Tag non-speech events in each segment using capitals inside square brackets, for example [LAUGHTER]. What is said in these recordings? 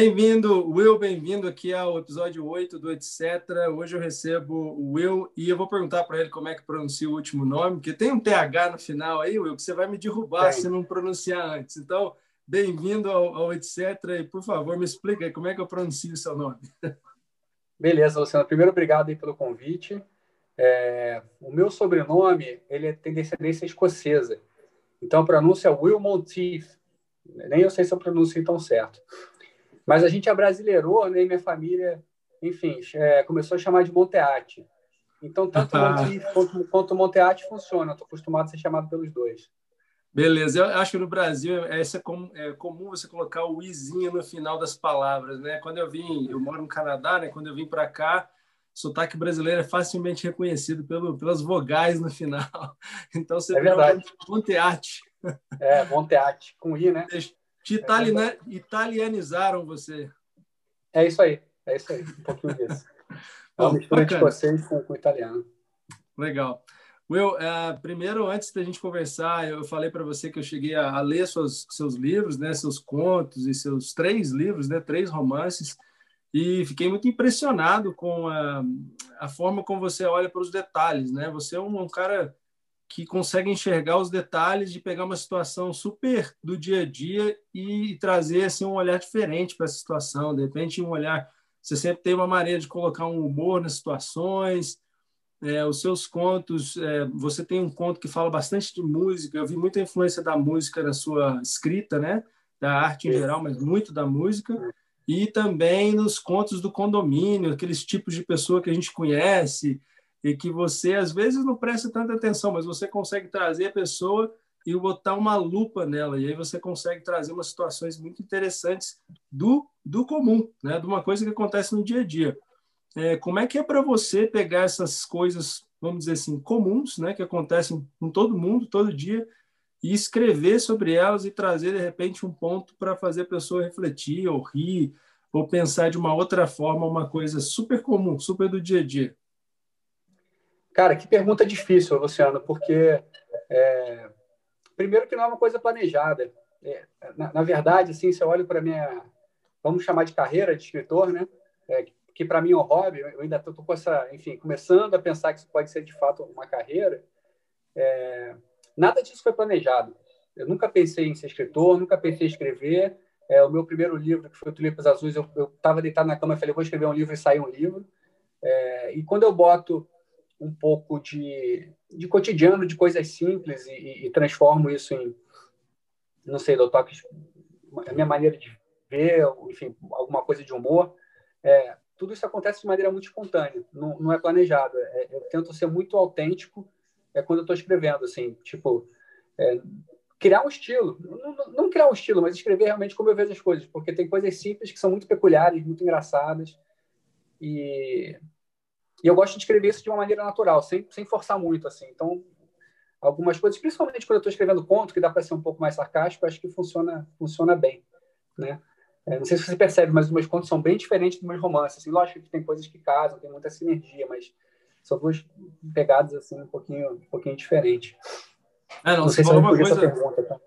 Bem-vindo, Will, bem-vindo aqui ao episódio 8 do Etc. Hoje eu recebo o Will e eu vou perguntar para ele como é que pronuncia o último nome, porque tem um TH no final aí, Will, que você vai me derrubar se não pronunciar antes. Então, bem-vindo ao, ao, Etc. E, por favor, me explica aí como é que eu pronuncio o seu nome. [LAUGHS] Beleza, Luciano. Primeiro, obrigado aí pelo convite. É, o meu sobrenome ele tem descendência escocesa. Então, a pronúncia é Will Monteith. Nem eu sei se eu pronuncio tão certo. Mas a gente abrasileirou, né? E minha família, enfim, é, começou a chamar de Monteate. Então, tanto ah. Quanto, quanto Monteate funciona. Estou acostumado a ser chamado pelos dois. Beleza, eu acho que no Brasil é, é, comum, é comum você colocar o izinho no final das palavras, né? Quando eu vim, eu moro no Canadá, né? Quando eu vim para cá, sotaque brasileiro é facilmente reconhecido pelo, pelas vogais no final. [LAUGHS] Então você é verdade. Monteate. É, Monteate, com I, né? Te italiana, italianizaram você. É isso aí, é isso aí, um pouquinho disso. [LAUGHS] É uma mistura de vocês com, com italiano. Legal. Will, uh, primeiro, antes da gente conversar, eu falei para você que eu cheguei a, a ler seus, seus livros, né, seus contos e seus três livros, né, três romances, e fiquei muito impressionado com a, a forma como você olha para os detalhes. Né? Você é um, um cara que consegue enxergar os detalhes de pegar uma situação super do dia a dia e trazer assim um olhar diferente para essa situação. De repente, um olhar, você sempre tem uma maneira de colocar um humor nas situações. É, os seus contos, é, você tem um conto que fala bastante de música. Eu vi muita influência da música na sua escrita, né? Da arte em geral, mas muito da música. E também nos contos do condomínio, aqueles tipos de pessoa que a gente conhece, e que você às vezes não presta tanta atenção, mas você consegue trazer a pessoa e botar uma lupa nela, e aí você consegue trazer umas situações muito interessantes do, do comum, né? de uma coisa que acontece no dia a dia. É, como é que é para você pegar essas coisas, vamos dizer assim, comuns, né? que acontecem com todo mundo, todo dia, e escrever sobre elas e trazer, de repente, um ponto para fazer a pessoa refletir, ou rir, ou pensar de uma outra forma, uma coisa super comum, super do dia a dia? Cara, que pergunta difícil, Luciano, porque é, primeiro que não é uma coisa planejada. É, na, na, verdade, assim, se eu olho para minha, vamos chamar de carreira de escritor, né? É, que para mim é um hobby. Eu ainda estou com essa, enfim, começando a pensar que isso pode ser de fato uma carreira. É, nada disso foi planejado. Eu nunca pensei em ser escritor, nunca pensei em escrever. É, o meu primeiro livro, que foi o Tulipas Azuis, eu estava deitado na cama e falei, vou escrever um livro e sair um livro. É, e quando eu boto um pouco de, de cotidiano, de coisas simples e, e transformo isso em, não sei, eu toque a minha maneira de ver, enfim, alguma coisa de humor. É, tudo isso acontece de maneira muito espontânea, não, não é planejado. É, eu tento ser muito autêntico é, quando eu estou escrevendo, assim, tipo, é, criar um estilo. Não, não, criar um estilo, mas escrever realmente como eu vejo as coisas, porque tem coisas simples que são muito peculiares, muito engraçadas. E e eu gosto de escrever isso de uma maneira natural, sem, sem forçar muito, assim. Então, algumas coisas, principalmente quando eu estou escrevendo conto, que dá para ser um pouco mais sarcástico, acho que funciona, funciona bem, né? É, não sei se você percebe, mas os meus contos são bem diferentes dos meus romances. Assim, lógico que tem coisas que casam, tem muita sinergia, mas são duas pegadas assim um pouquinho, um pouquinho diferentes. É, não, não você falou uma coisa. Pergunta, tá?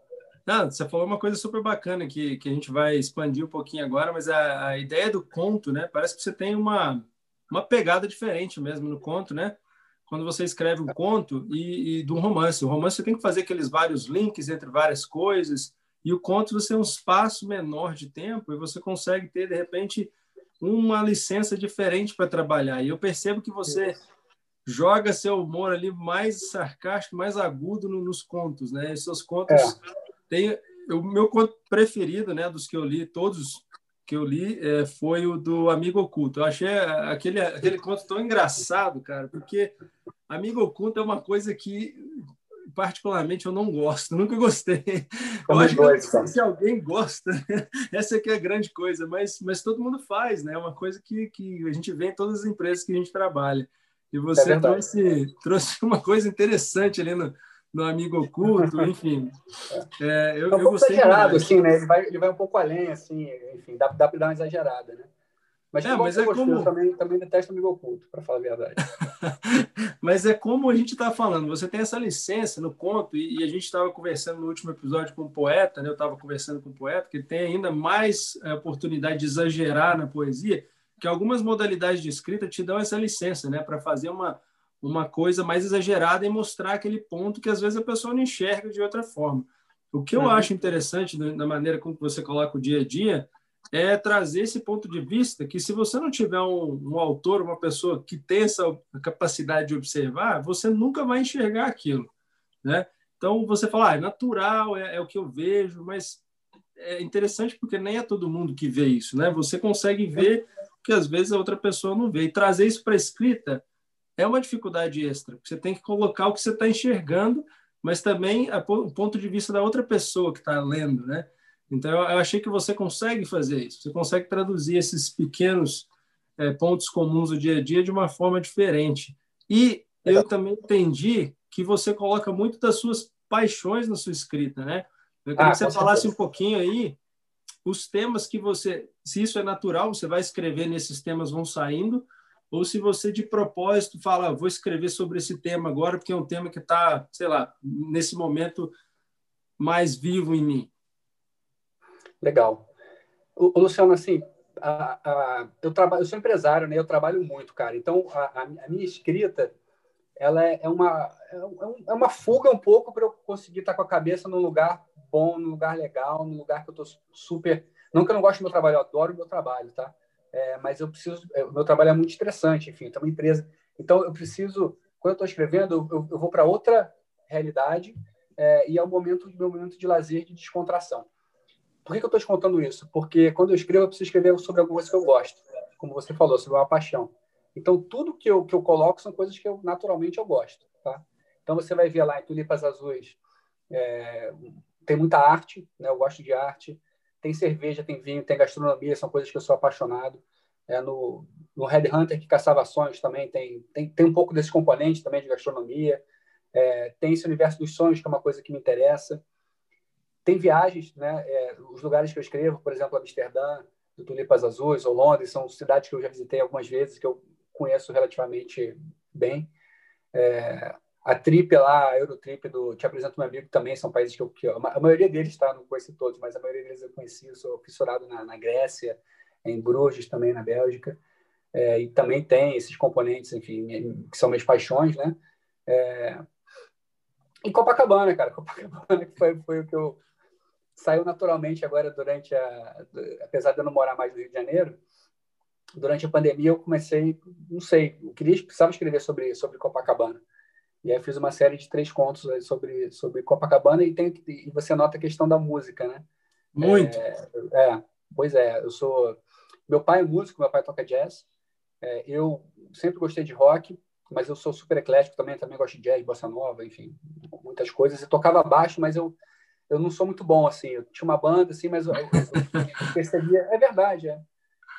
Não, você falou uma coisa super bacana que, que a gente vai expandir um pouquinho agora, mas a, a ideia do conto, né? Parece que você tem uma uma pegada diferente mesmo no conto, né? Quando você escreve um conto e, e do romance. O romance você tem que fazer aqueles vários links entre várias coisas, e o conto você tem um espaço menor de tempo e você consegue ter, de repente, uma licença diferente para trabalhar. E eu percebo que você joga seu humor ali mais sarcástico, mais agudo no, nos contos, né? E seus contos é. têm o meu conto preferido, né, dos que eu li, todos que eu li é, foi o do Amigo Oculto. Eu achei aquele, aquele conto tão engraçado, cara, porque Amigo Oculto é uma coisa que, particularmente, eu não gosto, [LAUGHS] nunca gostei. Eu acho que se alguém gosta, [LAUGHS] essa aqui é a grande coisa, mas, mas todo mundo faz, né? É uma coisa que, que a gente vê em todas as empresas que a gente trabalha. E você é trouxe, trouxe uma coisa interessante ali no, no amigo oculto, enfim. É, eu, é um pouco exagerado, assim, né? Ele vai, ele vai um pouco além, assim, enfim, dá, dá para dar uma exagerada, né? Mas, é, mas é como... também, também detesto amigo oculto, para falar a verdade. [LAUGHS] mas é como a gente está falando, você tem essa licença no conto, e, e a gente estava conversando no último episódio com um poeta, né? eu estava conversando com um poeta, que tem ainda mais é, oportunidade de exagerar na poesia, que algumas modalidades de escrita te dão essa licença, né? para fazer uma, uma coisa mais exagerada e mostrar aquele ponto que às vezes a pessoa não enxerga de outra forma. O que eu uhum. acho interessante da maneira como você coloca o dia a dia é trazer esse ponto de vista que se você não tiver um, um, autor, uma pessoa que tem essa capacidade de observar, você nunca vai enxergar aquilo, né? Então você fala, ah, é natural, é, é, o que eu vejo, mas é interessante porque nem é todo mundo que vê isso, né? Você consegue ver que às vezes a outra pessoa não vê e trazer isso para escrita é uma dificuldade extra. Você tem que colocar o que você está enxergando, mas também o ponto de vista da outra pessoa que está lendo, né? Então, eu achei que você consegue fazer isso. Você consegue traduzir esses pequenos é, pontos comuns do dia a dia de uma forma diferente. E eu também entendi que você coloca muito das suas paixões na sua escrita, né? Eu queria ah, que você falasse um pouquinho aí os temas que você, se isso é natural, você vai escrever nesses temas vão saindo, ou se você de propósito fala, vou escrever sobre esse tema agora porque é um tema que está, sei lá, nesse momento mais vivo em mim. Legal. O, Luciano, assim, a, a, eu, trabalho, eu sou empresário, né? Eu trabalho muito, cara. Então, a, a minha escrita, ela é, é uma, é, é, é uma fuga um pouco para eu conseguir estar com a cabeça num lugar bom, num lugar legal, num lugar que eu estou super... Não que eu não gosto do meu trabalho, eu adoro o meu trabalho, tá? É, mas eu preciso... É, o meu trabalho é muito estressante, enfim, tem uma empresa. Então, eu preciso... Quando eu estou escrevendo, eu, eu, vou para outra realidade é, e é o momento, meu momento de lazer, de descontração. Por que, que eu estou te contando isso? Porque quando eu escrevo, eu preciso escrever sobre alguma coisa que eu gosto, como você falou, sobre uma paixão. Então, tudo que eu, que eu coloco são coisas que eu naturalmente eu gosto. Tá? Então, você vai ver lá em Tulipas Azuis, é, tem muita arte, né? eu gosto de arte. Tem cerveja, tem vinho, tem gastronomia, são coisas que eu sou apaixonado. É, no, no Hunter, que caçava sonhos, também tem, tem, tem um pouco desse componente também de gastronomia. É, tem esse universo dos sonhos, que é uma coisa que me interessa. Tem viagens, né? É, os lugares que eu escrevo, por exemplo, Amsterdã, do Tulipas Azuis ou Londres, são cidades que eu já visitei algumas vezes, que eu conheço relativamente bem. É, a Trip lá, a Eurotrip do Te Apresento Meu Amigo também são países que eu, que eu a maioria deles, tá? Não conheci todos, mas a maioria deles eu conheci. Eu sou fissurado na, na Grécia, em Bruges também, na Bélgica. É, e também tem esses componentes, enfim, que são minhas paixões, né? É... E Copacabana, cara. [LAUGHS] Copacabana que foi, foi o que eu saiu naturalmente agora durante a. Apesar de eu não morar mais no Rio de Janeiro, durante a pandemia eu comecei, não sei, eu queria, precisava escrever sobre, sobre Copacabana. E aí fiz uma série de três contos sobre, sobre Copacabana e, tem, e você nota a questão da música, né? Muito. É, é, pois é, eu sou. Meu pai é músico, meu pai toca jazz. É, eu sempre gostei de rock, mas eu sou super eclético também, também gosto de jazz, bossa nova, enfim, muitas coisas. Eu tocava baixo, mas eu eu não sou muito bom, assim. Eu tinha uma banda, assim, mas eu, eu, eu percebia... É verdade, é.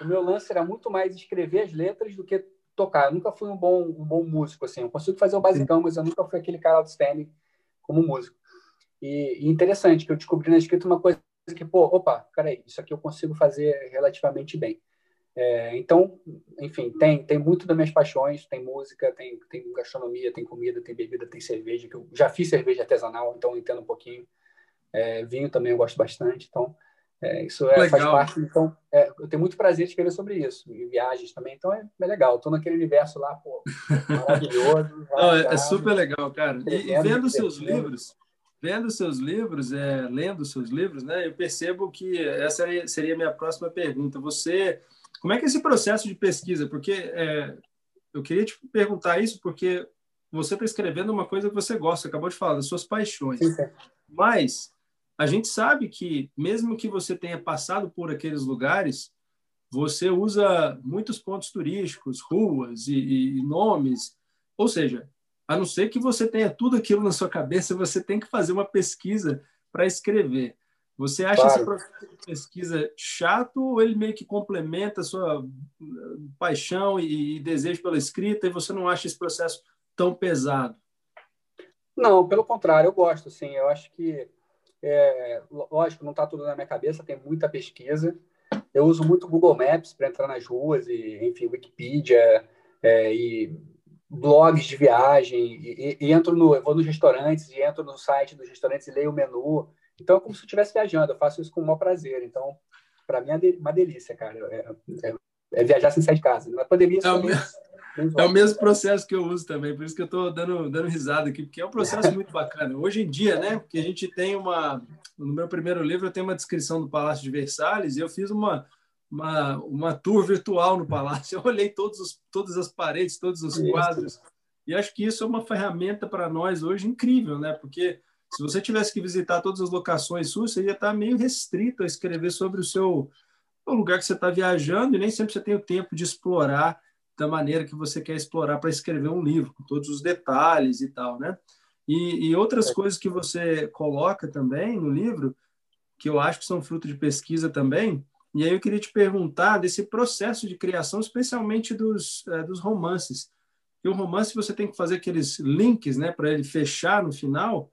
O meu lance era muito mais escrever as letras do que tocar. Eu nunca fui um bom, um bom músico, assim. Eu consigo fazer o basicão, mas eu nunca fui aquele cara outstanding como músico. E, e interessante que eu descobri na escrita uma coisa que, pô, opa, peraí, isso aqui eu consigo fazer relativamente bem. É, então, enfim, tem, tem muito das minhas paixões, tem música, tem, tem gastronomia, tem comida, tem bebida, tem cerveja, que eu já fiz cerveja artesanal, então entendo um pouquinho. É, vinho também eu gosto bastante, então é, isso é, faz parte. Então, é, eu tenho muito prazer em escrever sobre isso, e viagens também, então é, é legal. Estou naquele universo lá, pô, [LAUGHS] maravilhoso. Não, é, é super legal, cara. E, e vendo seus livros, vendo seus livros, é, lendo seus livros, né, eu percebo que essa seria a minha próxima pergunta. Você, como é que é esse processo de pesquisa? Porque é, eu queria te perguntar isso porque você está escrevendo uma coisa que você gosta, acabou de falar das suas paixões. Sim, Mas a gente sabe que, mesmo que você tenha passado por aqueles lugares, você usa muitos pontos turísticos, ruas e, e nomes. Ou seja, a não ser que você tenha tudo aquilo na sua cabeça, você tem que fazer uma pesquisa para escrever. Você acha claro. esse processo de pesquisa chato ou ele meio que complementa a sua uh, paixão e, e desejo pela escrita e você não acha esse processo tão pesado? Não, pelo contrário, eu gosto, sim. Eu acho que é, lógico, não está tudo na minha cabeça, tem muita pesquisa. eu uso muito Google Maps para entrar nas ruas, e, enfim, Wikipedia, é, e blogs de viagem, e, e, entro no, vou nos restaurantes, e entro no site dos restaurantes e leio o menu. Então, é como se eu estivesse viajando, eu faço isso com o maior prazer. Então, para mim é uma delícia, cara. É, é, é, viajar sem sair de casa. Na pandemia, é o, mesmo, é o mesmo processo que eu uso também, por isso que eu estou dando, dando risada aqui, porque é um processo muito bacana. Hoje em dia, né, porque a gente tem uma... No meu primeiro livro, eu tenho uma descrição do Palácio de Versalhes, e eu fiz uma, uma, uma tour virtual no palácio. [LAUGHS] Eu olhei todos os, todas as paredes, todos os quadros, e acho que isso é uma ferramenta para nós hoje incrível, né? Porque se você tivesse que visitar todas as locações suas, você ia estar meio restrito a escrever sobre o seu o lugar que você está viajando e nem sempre você tem o tempo de explorar da maneira que você quer explorar para escrever um livro, com todos os detalhes e tal, né? E, e outras é. coisas que você coloca também no livro, que eu acho que são fruto de pesquisa também, e aí eu queria te perguntar desse processo de criação, especialmente dos, é, dos romances. E o romance você tem que fazer aqueles links, né, para ele fechar no final.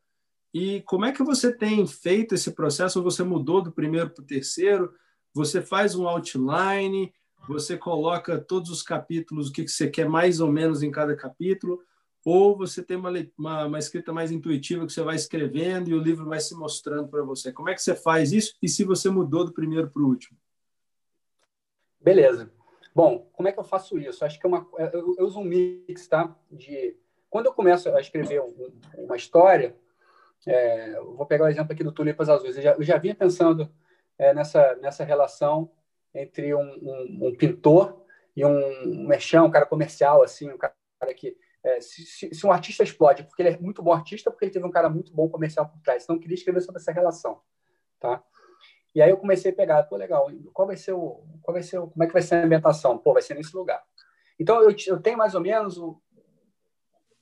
E como é que você tem feito esse processo? Ou você mudou do primeiro para o terceiro? Você faz um outline? Você coloca todos os capítulos, o que você quer mais ou menos em cada capítulo? Ou você tem uma, uma, uma escrita mais intuitiva que você vai escrevendo e o livro vai se mostrando para você? Como é que você faz isso? E se você mudou do primeiro para o último? Beleza. Bom, como é que eu faço isso? Acho que é uma, eu, eu uso um mix, tá? De quando eu começo a escrever um, uma história, é, vou pegar o exemplo aqui do Tulipas Azuis. Eu já, eu já vinha pensando é, nessa nessa relação entre um, um, um pintor e um merchan, um cara comercial, assim, um cara que é, se, se, se, um artista explode porque ele é muito bom artista, porque ele teve um cara muito bom comercial por trás. Então, eu queria escrever sobre essa relação, tá? E aí eu comecei a pegar, pô, legal, qual vai ser o, qual vai ser o, como é que vai ser a ambientação? Pô, vai ser nesse lugar. Então eu, eu tenho mais ou menos o,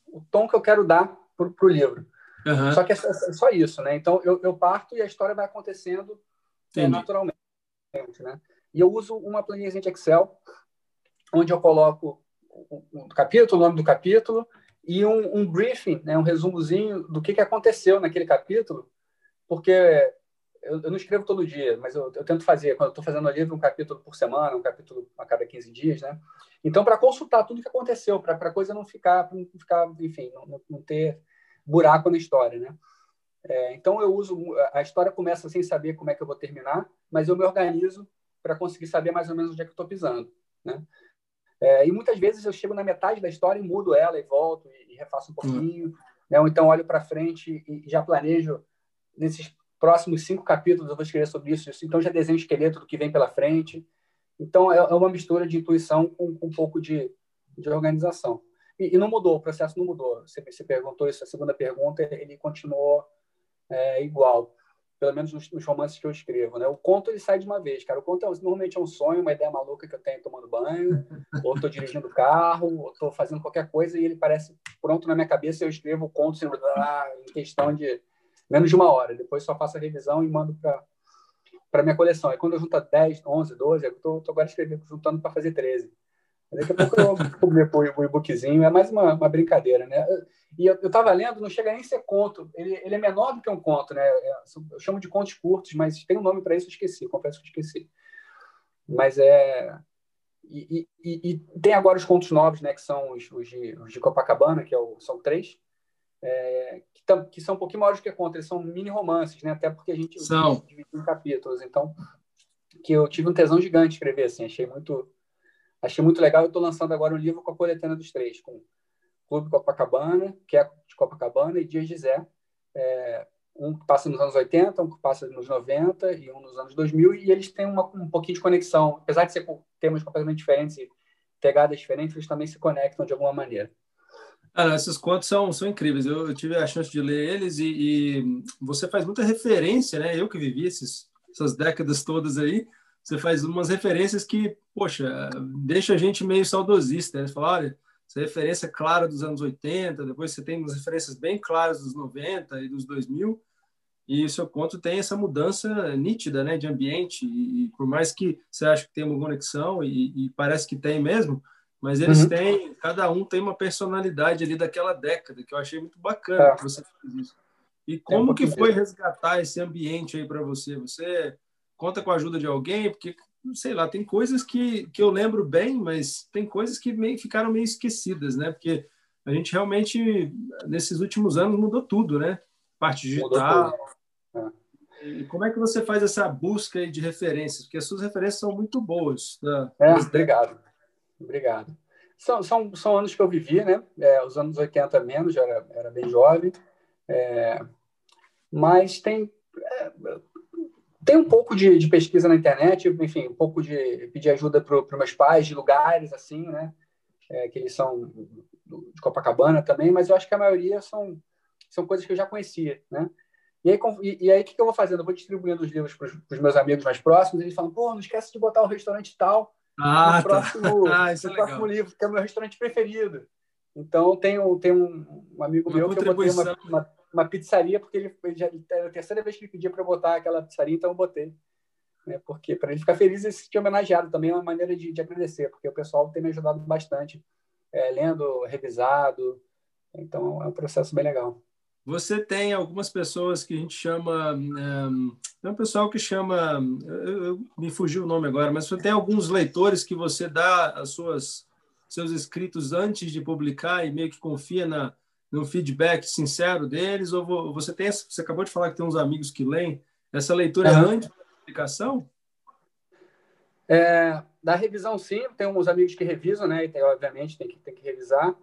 o tom que eu quero dar pro, pro livro. Uhum. Só que é, é só isso, né? Então eu, eu parto e a história vai acontecendo é, naturalmente, né? E eu uso uma planilha de Excel onde eu coloco o, o capítulo, o nome do capítulo e um, um briefing, né, um resumozinho do que, que aconteceu naquele capítulo, porque eu, eu, não escrevo todo dia, mas eu, eu tento fazer, quando estou fazendo o livro, um capítulo por semana, um capítulo a cada 15 dias, né? Então, para consultar tudo que aconteceu, para a coisa não ficar, não ficar enfim, não, não, ter buraco na história, né? É, então, eu uso, a história começa sem saber como é que eu vou terminar, mas eu me organizo para conseguir saber mais ou menos onde é que eu estou pisando, né? É, e muitas vezes eu chego na metade da história e mudo ela e volto e, e refaço um pouquinho, uhum. né? ou então olho para frente e, e já planejo nesses próximos cinco capítulos eu vou escrever sobre isso, então já desenho o esqueleto do que vem pela frente. Então é, é uma mistura de intuição com, com um pouco de, de organização. E, e, não mudou, o processo não mudou. Você, você perguntou isso, a segunda pergunta, ele continuou é, igual, pelo menos nos, nos, romances que eu escrevo. Né? O conto ele sai de uma vez, cara. O conto é, normalmente é um sonho, uma ideia maluca que eu tenho tomando banho, [LAUGHS] ou estou dirigindo carro, ou estou fazendo qualquer coisa e ele parece pronto na minha cabeça. Eu escrevo o conto assim, em questão de menos de uma hora. Depois só faço a revisão e mando para para minha coleção. Aí quando eu junto 10, 11, 12, eu estou agora escrevendo, juntando para fazer 13. Daqui a pouco eu publico o e-bookzinho, é mais uma, uma brincadeira, né? E eu estava lendo, não chega nem a ser conto, ele, ele é menor do que um conto, né? É, eu chamo de contos curtos, mas tem um nome para isso, eu esqueci, confesso que esqueci. Mas é. E, e, e, tem agora os contos novos, né? Que são os, os, de, os de Copacabana, que é o, são três é, que, tam, que, são um pouquinho maiores do que conta, eles são mini romances, né? Até porque a gente são. em capítulos, então que eu tive um tesão gigante de escrever assim, achei muito achei muito legal. Eu estou lançando agora um livro com a coletânea dos três, com Clube Copacabana, que é de Copacabana, e Dias de Zé, é, um que passa nos anos 80, um que passa nos 90 e um nos anos 2000, e eles têm uma, um pouquinho de conexão, apesar de ser com temas completamente diferentes e pegadas diferentes, eles também se conectam de alguma maneira. Ah, esses contos são, são incríveis. Eu, eu, tive a chance de ler eles e, e, você faz muita referência, né? Eu que vivi esses, essas décadas todas aí, você faz umas referências que, poxa, deixa a gente meio saudosista. Né? Você fala, olha, essa referência clara dos anos 80, depois você tem umas referências bem claras dos 90 e dos 2000, e o seu conto tem essa mudança nítida, né, de ambiente, e, e por mais que você ache que tem uma conexão, e, e parece que tem mesmo, mas eles uhum. têm, cada um tem uma personalidade ali daquela década, que eu achei muito bacana é. que você fez isso. E como um que foi resgatar esse ambiente aí para você? Você conta com a ajuda de alguém? Porque sei lá, tem coisas que, que eu lembro bem, mas tem coisas que meio, ficaram meio esquecidas, né? Porque a gente realmente, nesses últimos anos, mudou tudo, né? Parte digital. E como é que você faz essa busca de referências? Porque as suas referências são muito boas. Tá? É, obrigado. Obrigado. São, são, são anos que eu vivi, né? É, os anos 80 menos, já era, era bem jovem. É, mas tem, é, tem um pouco de, de, pesquisa na internet, enfim, um pouco de pedir ajuda para os meus pais de lugares, assim, né? É, que eles são de Copacabana também, mas eu acho que a maioria são, são coisas que eu já conhecia, né? E aí, e, e aí o que, que eu vou fazendo? Eu vou distribuindo os livros para os meus amigos mais próximos, e eles falam, pô, não esquece de botar o restaurante tal ah, no tá. próximo, [LAUGHS] ah, no é próximo livro, que é o meu restaurante preferido. Então, tem, tem um, um amigo uma meu que eu botei uma, uma, uma, pizzaria, porque ele, ele já era a terceira vez que ele pedia para eu botar aquela pizzaria, então eu botei. Né? Porque para ele ficar feliz e se sentir homenageado também é uma maneira de, de agradecer, porque o pessoal tem me ajudado bastante, é, lendo, revisado. Então, é um processo bem legal. Você tem algumas pessoas que a gente chama. Tem um pessoal que chama. Eu, eu, me fugiu o nome agora, mas você tem alguns leitores que você dá as suas seus escritos antes de publicar e meio que confia na, no feedback sincero deles? Ou você tem. Você acabou de falar que tem uns amigos que leem. Essa leitura é antes da publicação? É, da revisão, sim. Tem uns amigos que revisam, né? E tem, obviamente tem que, tem que revisar.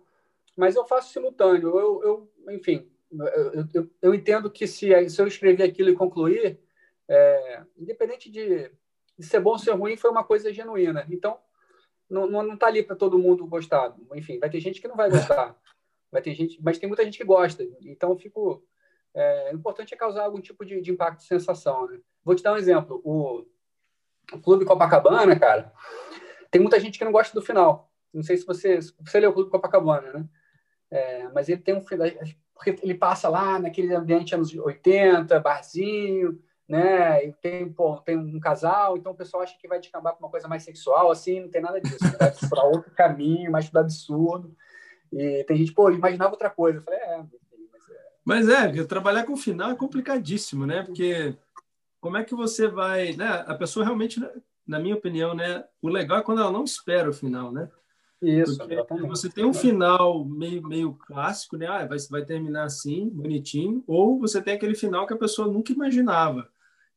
Mas eu faço simultâneo. Eu, eu enfim, eu, eu, eu, entendo que se, se eu escrever aquilo e concluir, é, independente de, de, ser bom ou ser ruim, foi uma coisa genuína. Então, não está tá ali para todo mundo gostar. Enfim, vai ter gente que não vai gostar, [LAUGHS] gente, mas tem muita gente que gosta. Então, fico. É, o importante é causar algum tipo de, de impacto de sensação. Né? Vou te dar um exemplo. O, o Clube Copacabana, cara, tem muita gente que não gosta do final. Não sei se você, você leu o Clube Copacabana, né? É, mas ele tem um final porque ele passa lá naquele ambiente anos 80, barzinho, né? E tem, pô, tem um casal, então o pessoal acha que vai descambar para uma coisa mais sexual, assim, não tem nada disso. Vai [LAUGHS] para outro caminho, mais tudo absurdo. E tem gente, pô, imaginava outra coisa. Eu falei, é, mas é. Mas é, trabalhar com o final é complicadíssimo, né? Porque como é que você vai, né? A pessoa realmente, na minha opinião, né? O legal é quando ela não espera o final, né? Isso, você tem um final meio, meio clássico, né? Ah, vai, vai terminar assim, bonitinho, ou você tem aquele final que a pessoa nunca imaginava.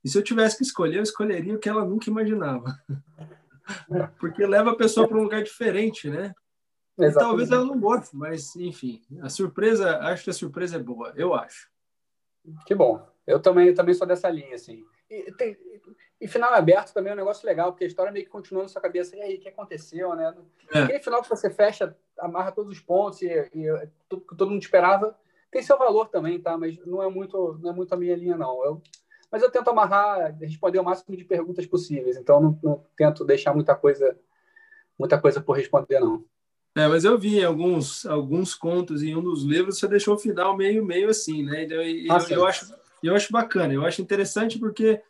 E se eu tivesse que escolher, eu escolheria o que ela nunca imaginava. [LAUGHS] Porque leva a pessoa para um lugar diferente, né? Talvez ela não goste, mas enfim, a surpresa, acho que a surpresa é boa, eu acho. Que bom. Eu também, eu também sou dessa linha, assim. E, tem, e final aberto também é um negócio legal, porque a história meio que continua na sua cabeça. E aí, o que aconteceu, né? É. Aquele final que você fecha, amarra todos os pontos e, e tudo que todo mundo esperava, tem seu valor também, tá? Mas não é muito, não é muito a minha linha, não. Eu, mas eu tento amarrar, responder o máximo de perguntas possíveis. Então, não, não tento deixar muita coisa, muita coisa por responder, não. É, mas eu vi alguns, alguns contos em um dos livros, você deixou o final meio, meio assim, né? E, ah, eu, eu, acho, eu acho bacana, eu acho interessante porque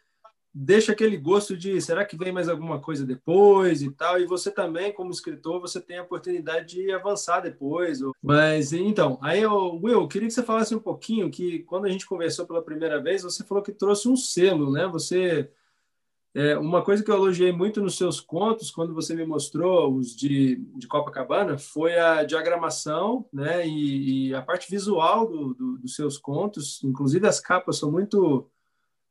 deixa aquele gosto de será que vem mais alguma coisa depois e tal. E você também, como escritor, você tem a oportunidade de avançar depois. Mas então, aí eu, Will, eu queria que você falasse um pouquinho que quando a gente conversou pela primeira vez, você falou que trouxe um selo, né? Você é, uma coisa que eu elogiei muito nos seus contos, quando você me mostrou os de, de Copacabana, foi a diagramação né, e, e a parte visual do, do, dos seus contos. Inclusive, as capas são muito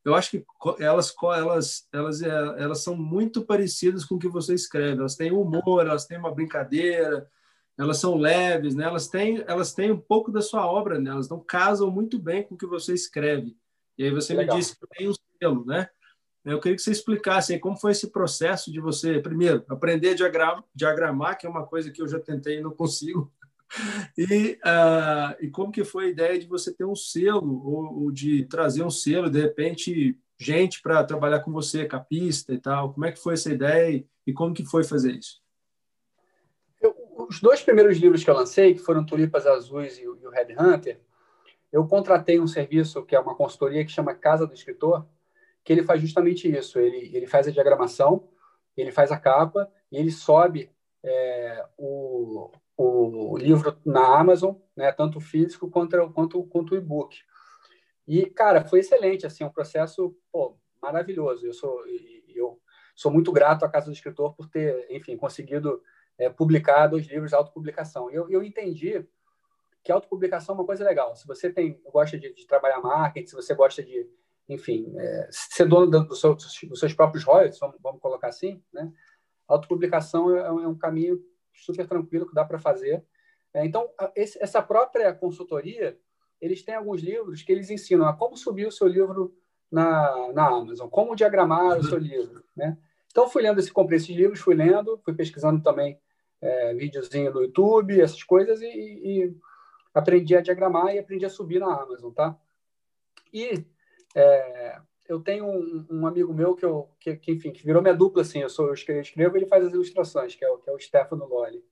eu acho que elas, elas, elas, é, elas são muito parecidas com o que você escreve. Elas têm humor, elas têm uma brincadeira, elas são leves, né? Elas têm, elas têm um pouco da sua obra nelas, não casam muito bem com o que você escreve. E aí você Legal. me disse que tem um selo, né? Eu queria que você explicasse aí como foi esse processo de você, primeiro, aprender a diagram, diagramar, que é uma coisa que eu já tentei e não consigo, [LAUGHS] e, uh, e como que foi a ideia de você ter um selo ou, ou de trazer um selo, de repente, gente para trabalhar com você, capista e tal? Como é que foi essa ideia e como que foi fazer isso? Eu, os dois primeiros livros que eu lancei, que foram Tulipas Azuis e e o Red Hunter, eu contratei um serviço que é uma consultoria que chama Casa do Escritor, que ele faz justamente isso. Ele, ele faz a diagramação, ele faz a capa e ele sobe é, o, o livro na Amazon, né, tanto físico quanto, quanto, quanto o e-book. E, cara, foi excelente, assim, um processo pô, maravilhoso. Eu sou, eu sou muito grato à Casa do Escritor por ter, enfim, conseguido é, publicar dois livros de autopublicação. Eu, eu entendi que autopublicação é uma coisa legal. Se você tem gosta de, de trabalhar marketing, se você gosta de, enfim, é, ser dono do, do seu, dos seus próprios royalties, vamos, vamos colocar assim, né? autopublicação é, é um caminho super tranquilo que dá para fazer. É, então, esse, essa própria consultoria, eles têm alguns livros que eles ensinam a como subir o seu livro na, na Amazon, como diagramar o seu livro, né? Então, fui lendo, esse, comprei esses livros, fui lendo, fui pesquisando também é, videozinho no YouTube, essas coisas, e, e, aprendi a diagramar e aprendi a subir na Amazon, tá? E é, eu tenho um, um, amigo meu que, eu, que, que, enfim, que virou minha dupla, assim, eu, sou, eu escrevo, ele faz as ilustrações, que é o, que é o Stefano Lolli.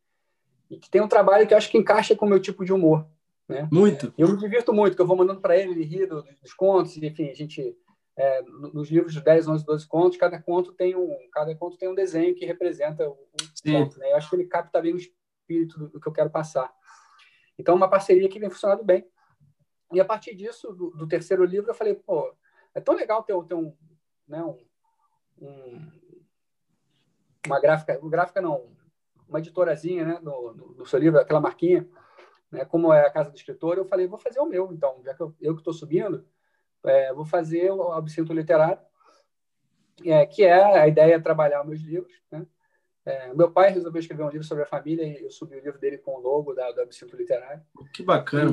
E que tem um trabalho que eu acho que encaixa com o meu tipo de humor, né? Muito. E eu me divirto muito, que eu vou mandando para ele, ele ri dos, dos contos, enfim, a gente é, nos livros de 10, 11, 12 contos, cada conto tem um, cada conto tem um desenho que representa o, o conto. Né? Eu acho que ele capta bem o espírito do, do, que eu quero passar. Então, uma parceria que vem funcionando bem. E a partir disso, do, do terceiro livro, eu falei, pô, é tão legal ter, ter um, né, um, um, uma gráfica, uma gráfica não, uma editorazinha né, no, no, no seu livro, aquela marquinha, né, como é a casa do escritor, eu falei, vou fazer o meu, então, já que eu, eu que estou subindo, é, vou fazer o Absinto Literário, é, que é a ideia é trabalhar meus livros. Né? É, meu pai resolveu escrever um livro sobre a família e eu subi o livro dele com o logo da, do Absinto Literário. Que bacana.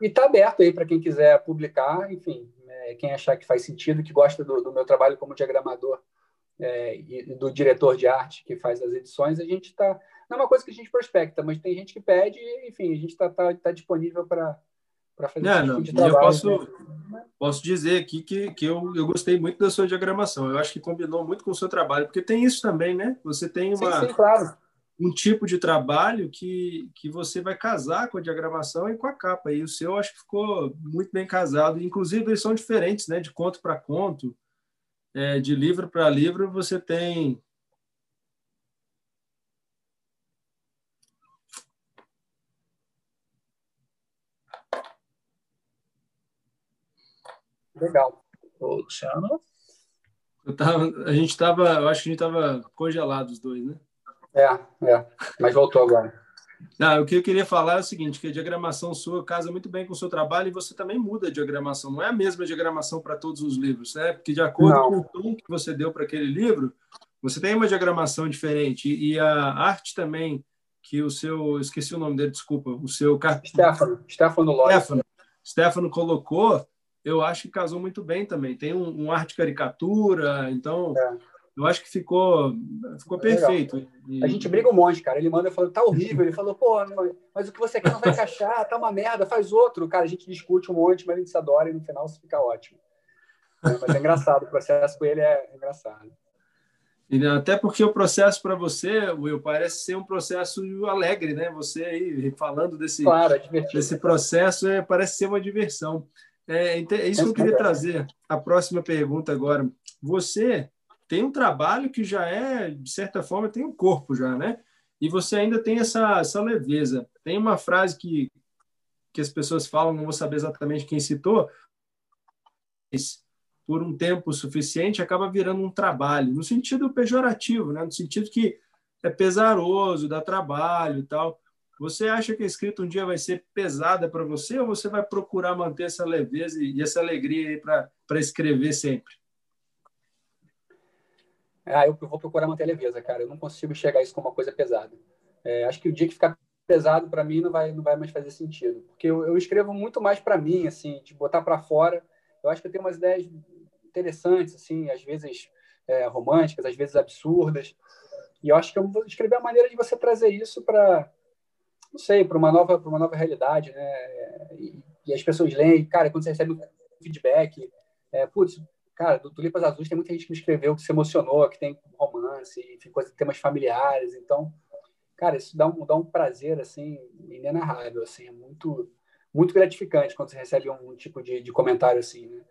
E está aberto aí para quem quiser publicar, enfim, é, quem achar que faz sentido, que gosta do, do meu trabalho como diagramador é, e do diretor de arte que faz as edições, a gente está. Não é uma coisa que a gente prospecta, mas tem gente que pede, enfim, a gente está tá, tá disponível para para fazer não, não. Tipo trabalho, eu posso, né? posso dizer aqui que, que eu, eu gostei muito da sua diagramação. Eu acho que combinou muito com o seu trabalho, porque tem isso também, né? Você tem uma, sim, sim, claro. um tipo de trabalho que, que você vai casar com a diagramação e com a capa. E o seu, acho que ficou muito bem casado. Inclusive, eles são diferentes, né? De conto para conto, é, de livro para livro, você tem Legal. Ô, Luciano? Eu tava, a gente estava, eu acho que a gente estava congelado os dois, né? É, é. Mas voltou agora. Não, o que eu queria falar é o seguinte, que a diagramação sua casa muito bem com o seu trabalho e você também muda a diagramação. Não é a mesma diagramação para todos os livros, né? Porque de acordo Não. com o tom que você deu para aquele livro, você tem uma diagramação diferente. E a arte também, que o seu... Esqueci o nome dele, desculpa. O seu... Stefano. Stefano Lóis. Stefano. Stefano colocou eu acho que casou muito bem também. Tem um, um ar de caricatura, então é. eu acho que ficou, ficou é perfeito. E... A gente briga um monte, cara. Ele manda e fala, tá horrível. Ele falou, pô, mas o que você quer não vai encaixar, tá uma merda, faz outro. Cara, a gente discute um monte, mas a gente se adora e no final fica ótimo. É, mas é engraçado, o processo com ele é engraçado. Até porque o processo para você, Will, parece ser um processo alegre, né? Você aí falando desse, claro, é desse processo, é, parece ser uma diversão. É, é isso que eu queria trazer. A próxima pergunta agora. Você tem um trabalho que já é, de certa forma, tem um corpo já, né? E você ainda tem essa, essa leveza. Tem uma frase que, que as pessoas falam, não vou saber exatamente quem citou, mas por um tempo suficiente acaba virando um trabalho, no sentido pejorativo, né? no sentido que é pesaroso, dá trabalho e tal. Você acha que a escrita um dia vai ser pesada para você ou você vai procurar manter essa leveza e essa alegria para escrever sempre? Ah, eu vou procurar manter a leveza, cara. Eu não consigo enxergar isso como uma coisa pesada. É, acho que o dia que ficar pesado para mim não vai não vai mais fazer sentido, porque eu, eu escrevo muito mais para mim, assim, de botar para fora. Eu acho que eu tenho umas ideias interessantes, assim, às vezes é, românticas, às vezes absurdas. E eu acho que eu vou escrever a maneira de você trazer isso para não sei, para uma nova, para uma nova realidade, né? E, e, as pessoas leem, cara, quando você recebe um feedback, é, putz, cara, do Tulipas Azuis tem muita gente que me escreveu que se emocionou, que tem romance, enfim, coisas, temas familiares, então, cara, isso dá um, dá um prazer, assim, inenarrável, assim, é muito, muito gratificante quando você recebe um, um tipo de, de comentário assim, né?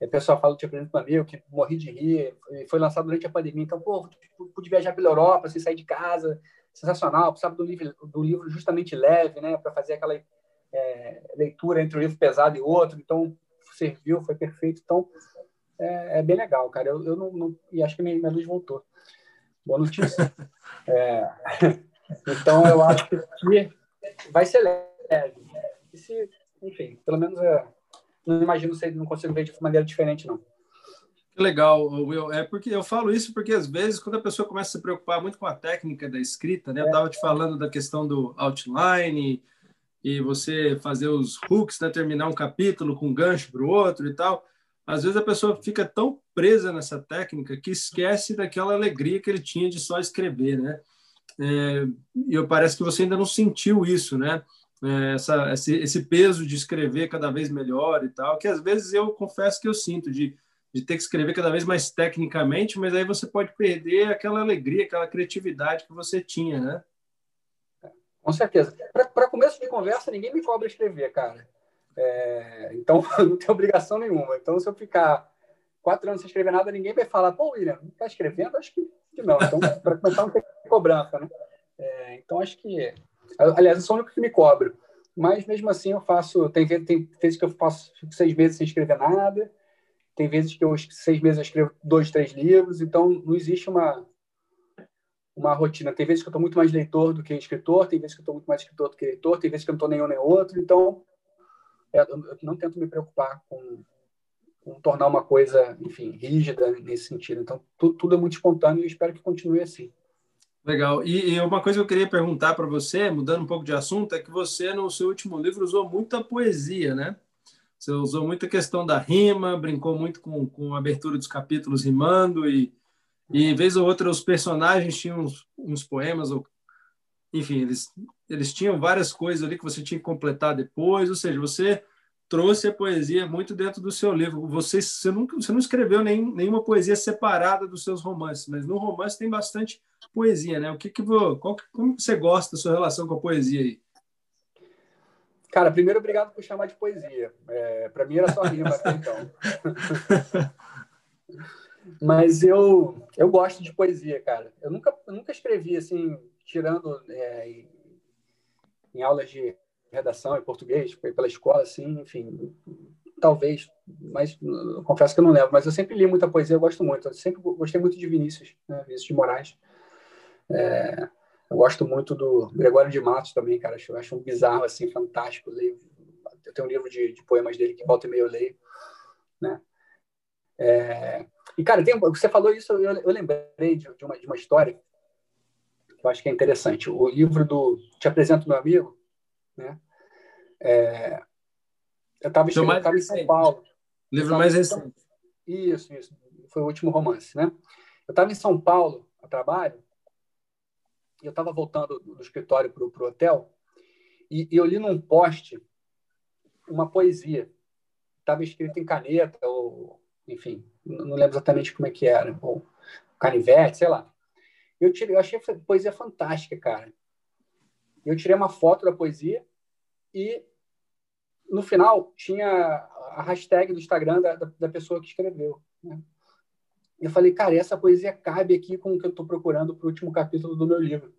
o pessoal fala, tipo, por exemplo, que morri de rir, foi lançado durante a pandemia, então, pô, pude viajar pela Europa, sem sair de casa, sensacional, precisava do livro, do livro justamente leve, né, para fazer aquela é, leitura entre um livro pesado e outro, então serviu, foi perfeito. Então, é, é bem legal, cara. Eu, eu não, não, e acho que minha, minha luz voltou. Boa notícia. [LAUGHS] é, [LAUGHS] então, eu acho que vai ser leve. E se, enfim, pelo menos é, não imagino se não consigo ver de maneira diferente, não. Legal, Will. É porque eu falo isso porque às vezes quando a pessoa começa a se preocupar muito com a técnica da escrita, né? Eu estava te falando da questão do outline e você fazer os hooks, né? terminar um capítulo com um gancho para o outro e tal. Às vezes a pessoa fica tão presa nessa técnica que esquece daquela alegria que ele tinha de só escrever, né? É, e eu parece que você ainda não sentiu isso, né? É, essa, esse, esse peso de escrever cada vez melhor e tal, que às vezes eu confesso que eu sinto de de ter que escrever cada vez mais tecnicamente, mas aí você pode perder aquela alegria, aquela criatividade que você tinha, né? Com certeza. Para começo de conversa, ninguém me cobra escrever, cara. É, então, [LAUGHS] não tem obrigação nenhuma. Então, se eu ficar quatro anos sem escrever nada, ninguém vai falar, pô, William, não está escrevendo? Acho que, não. Então, [LAUGHS] para começar, não tem cobrança, né? É, então, acho que... Aliás, eu sou o único que me cobro. Mas, mesmo assim, eu faço... Tem, tem vezes que eu faço seis meses sem escrever nada, tem vezes que eu, seis meses, eu escrevo dois, três livros, então não existe uma, uma rotina. Tem vezes que eu estou muito mais leitor do que escritor, tem vezes que eu estou muito mais escritor do que leitor, tem vezes que eu não estou nenhum nem outro, então é, eu não tento me preocupar com, com, tornar uma coisa, enfim, rígida nesse sentido. Então, tu, tudo é muito espontâneo e espero que continue assim. Legal. E, e uma coisa que eu queria perguntar para você, mudando um pouco de assunto, é que você, no seu último livro, usou muita poesia, né? Você usou muita questão da rima, brincou muito com, com a abertura dos capítulos rimando e, e vez ou outra os personagens tinham uns, uns poemas ou enfim, eles, eles tinham várias coisas ali que você tinha que completar depois, ou seja, você trouxe a poesia muito dentro do seu livro. Você, você, nunca, você não escreveu nem, nenhuma poesia separada dos seus romances, mas no romance tem bastante poesia, né? O que que qual, como você gosta da sua relação com a poesia aí? Cara, primeiro, obrigado por chamar de poesia. É, para mim era só rima até então. [LAUGHS] Mas eu, eu gosto de poesia, cara. Eu nunca, eu nunca escrevi assim, tirando é, em, em aulas de redação em português, pela escola, assim, enfim, talvez, mas confesso que eu não levo. Mas eu sempre li muita poesia, eu gosto muito. Eu sempre gostei muito de Vinícius, né? Vinícius de Moraes. É, eu gosto muito do Gregório de Matos também, cara. Eu acho um bizarro, assim, fantástico. Eu, leio, eu tenho um livro de, de, poemas dele que volta e meio eu leio, né? É... E, cara, tem, você falou isso, eu, eu lembrei de, de, uma, de uma história que eu acho que é interessante. O livro do Te Apresento Meu Amigo, né? É... Eu estava em São Paulo. Livro mais recente. Isso, isso. Foi o último romance, né? Eu estava em São Paulo a trabalho eu estava voltando do escritório para o hotel e, e, eu li num poste uma poesia. Estava escrito em caneta, ou, enfim, não lembro exatamente como é que era, ou canivete, sei lá. Eu, tirei, eu achei a poesia fantástica, cara. Eu tirei uma foto da poesia e no final tinha a hashtag do Instagram da, da, da pessoa que escreveu. Né? Eu falei, cara, essa poesia cabe aqui com o que eu estou procurando para o último capítulo do meu livro.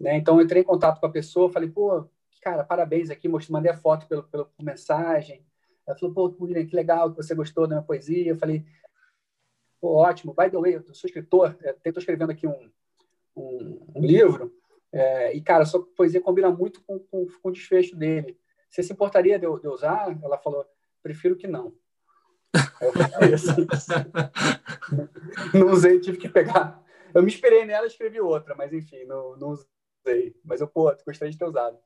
Né? Então, eu entrei em contato com a pessoa, falei, pô, cara, parabéns aqui, mostrei, mandei a foto pelo, pelo, por mensagem. Ela falou, pô, William, que legal que você gostou da minha poesia. Eu falei, pô, ótimo, by the way, eu sou escritor, estou é, escrevendo aqui um, um, um livro, é, e, cara, sua poesia combina muito com, com, com o desfecho dele. Você se importaria de de eu usar? Ela falou, prefiro que não. Não usei, tive que pegar. Eu me inspirei nela e escrevi outra, mas enfim, não, não usei. Mas eu, pô, gostaria de ter usado.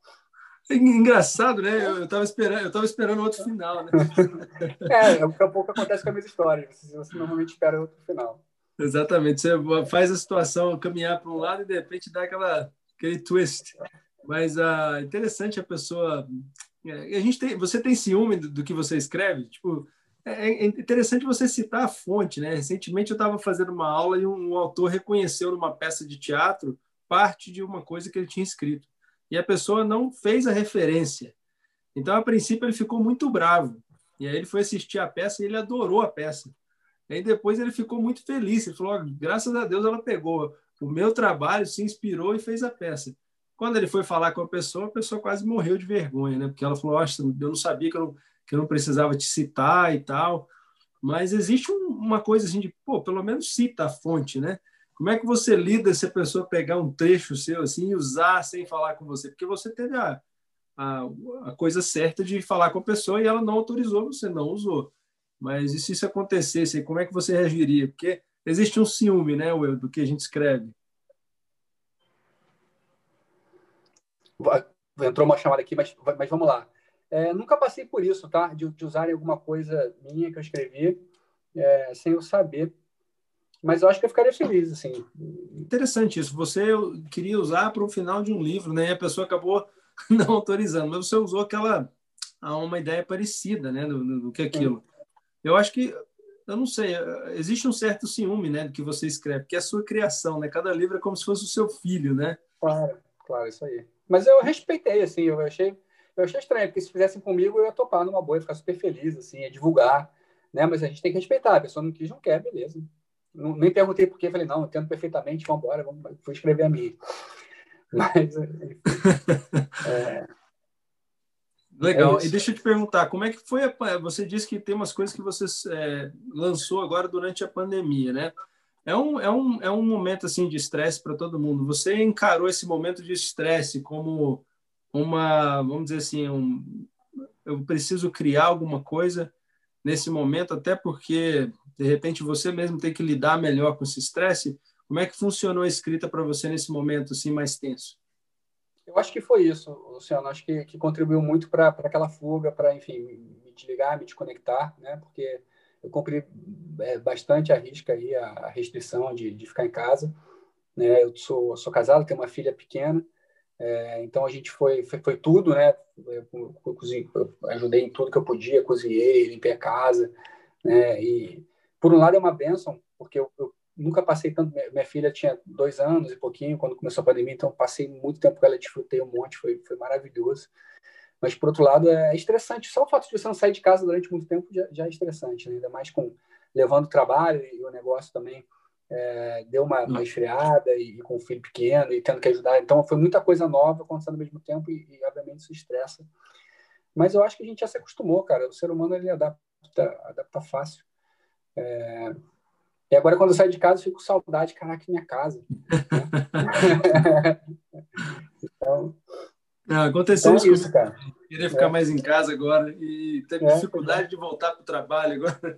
É engraçado, né? Eu, estava esperando, eu tava esperando outro final, né? [LAUGHS] é, daqui a pouco acontece com as minhas histórias. Você, você normalmente espera outro final. Exatamente. Você faz a situação caminhar para um lado e de repente dá aquela, aquele twist. Mas ah, interessante a pessoa. É, a gente tem, você tem ciúme do, do que você escreve? Tipo, é, é interessante você citar a fonte, né? Recentemente eu estava fazendo uma aula e um, autor reconheceu numa peça de teatro parte de uma coisa que ele tinha escrito. E a pessoa não fez a referência. Então, a princípio, ele ficou muito bravo. E aí ele foi assistir a peça e ele adorou a peça. E aí depois ele ficou muito feliz. Ele falou: graças a Deus ela pegou o meu trabalho, se inspirou e fez a peça. Quando ele foi falar com a pessoa, a pessoa quase morreu de vergonha, né? Porque ela falou: eu não sabia que eu não que eu não precisava te citar e tal. mas existe um, uma coisa assim de, pô, pelo menos cita a fonte, né? Como é que você lida se a pessoa pegar um trecho seu assim e usar sem falar com você? Porque você teve a, a, a coisa certa de falar com a pessoa e ela não autorizou, você não usou. Mas e se isso acontecesse, como é que você reagiria? Porque existe um ciúme, né, Will, do que a gente escreve. Entrou uma chamada aqui, mas, mas vamos lá. É, nunca passei por isso, tá? De, de usarem alguma coisa minha que eu escrevi é, sem eu saber. Mas eu acho que eu ficaria feliz, assim. Interessante isso. Você queria usar para o final de um livro, né? E a pessoa acabou [LAUGHS] não autorizando, mas você usou aquela uma ideia parecida, né, do, do que aquilo. Eu acho que eu não sei, existe um certo ciúme, né, do que você escreve, que é a sua criação, né? Cada livro é como se fosse o seu filho, né? Claro, claro, isso aí. Mas eu respeitei, assim, eu achei eu achei estranho, porque se fizessem comigo, eu ia topar numa boa, ia ficar super feliz, assim, ia divulgar, né? Mas a gente tem que respeitar, a pessoa não quis, não quer, beleza. Não, nem perguntei por quê, falei, não, entendo perfeitamente, vamos embora, vamos, vou escrever a minha. [LAUGHS] Mas, é... [LAUGHS] Legal. É e deixa eu te perguntar, como é que foi? A... Você disse que tem umas coisas que você é, lançou agora durante a pandemia, né? É um, é um, é um momento assim de estresse para todo mundo. Você encarou esse momento de estresse como uma, vamos dizer assim, um, eu preciso criar alguma coisa nesse momento, até porque de repente você mesmo tem que lidar melhor com esse estresse. Como é que funcionou a escrita para você nesse momento assim mais tenso? Eu acho que foi isso, Luciano. Acho que, que contribuiu muito para aquela fuga, para, enfim, me desligar, me desconectar, né? Porque eu cumpri é, bastante a risca aí, a, restrição de, de, ficar em casa. Né? Eu sou, sou casado, tenho uma filha pequena, é, então a gente foi, foi, foi tudo, né? Eu, eu, eu, ajudei em tudo que eu podia, cozinhei, limpei a casa, né? E por um lado é uma benção, porque eu, eu nunca passei tanto. Minha filha tinha dois anos e pouquinho quando começou a pandemia, então passei muito tempo com ela, desfrutei um monte, foi, foi maravilhoso. Mas por outro lado é estressante. Só o fato de você não sair de casa durante muito tempo já, já é estressante, né? ainda mais com levando o trabalho e o negócio também é, deu uma, uma esfriada e, e, com o filho pequeno e tendo que ajudar. Então, foi muita coisa nova acontecendo ao mesmo tempo e, e, obviamente, isso estressa. Mas eu acho que a gente já se acostumou, cara. O ser humano, ele adapta, adapta fácil. É... E agora, quando eu saio de casa, eu fico com saudade. Caraca, minha casa. [LAUGHS] então... Não, aconteceu então, isso, cara. Queria ficar é. mais em casa agora e teve é, dificuldade de voltar para o trabalho agora.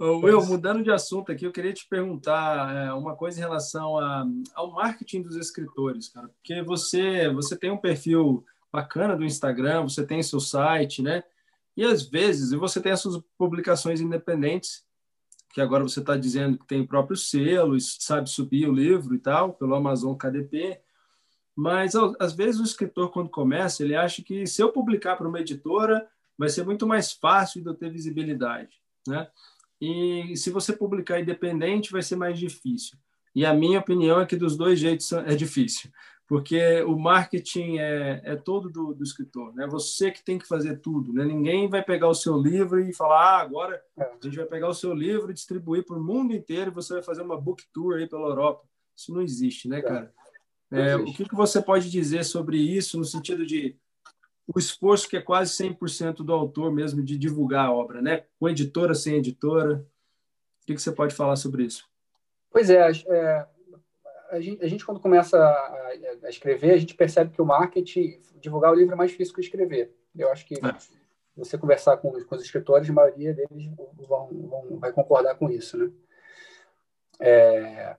Will, mudando de assunto aqui, eu queria te perguntar é, uma coisa em relação a, ao marketing dos escritores, cara, porque você você tem um perfil bacana do Instagram, você tem seu site, né? E às vezes você tem as suas publicações independentes, que agora você está dizendo que tem o próprio selo, sabe subir o livro e tal, pelo Amazon KDP. Mas às vezes o escritor, quando começa, ele acha que se eu publicar para uma editora, vai ser muito mais fácil de eu ter visibilidade, né? E se você publicar independente, vai ser mais difícil. E a minha opinião é que dos dois jeitos é difícil, porque o marketing é, é todo do, do escritor, né? Você que tem que fazer tudo, né? Ninguém vai pegar o seu livro e falar, ah, agora a gente vai pegar o seu livro e distribuir para o mundo inteiro e você vai fazer uma book tour aí pela Europa. Isso não existe, né, cara? É, o que, que você pode dizer sobre isso no sentido de o esforço que é quase 100% do autor mesmo de divulgar a obra, né? Com editora, sem editora. O que, você pode falar sobre isso? Pois é, é a, gente, a, gente, quando começa a, a, escrever, a gente percebe que o marketing, divulgar o livro é mais difícil que escrever. Eu acho que é. você conversar com, com, os escritores, a maioria deles vão, vão, vai concordar com isso, né? É,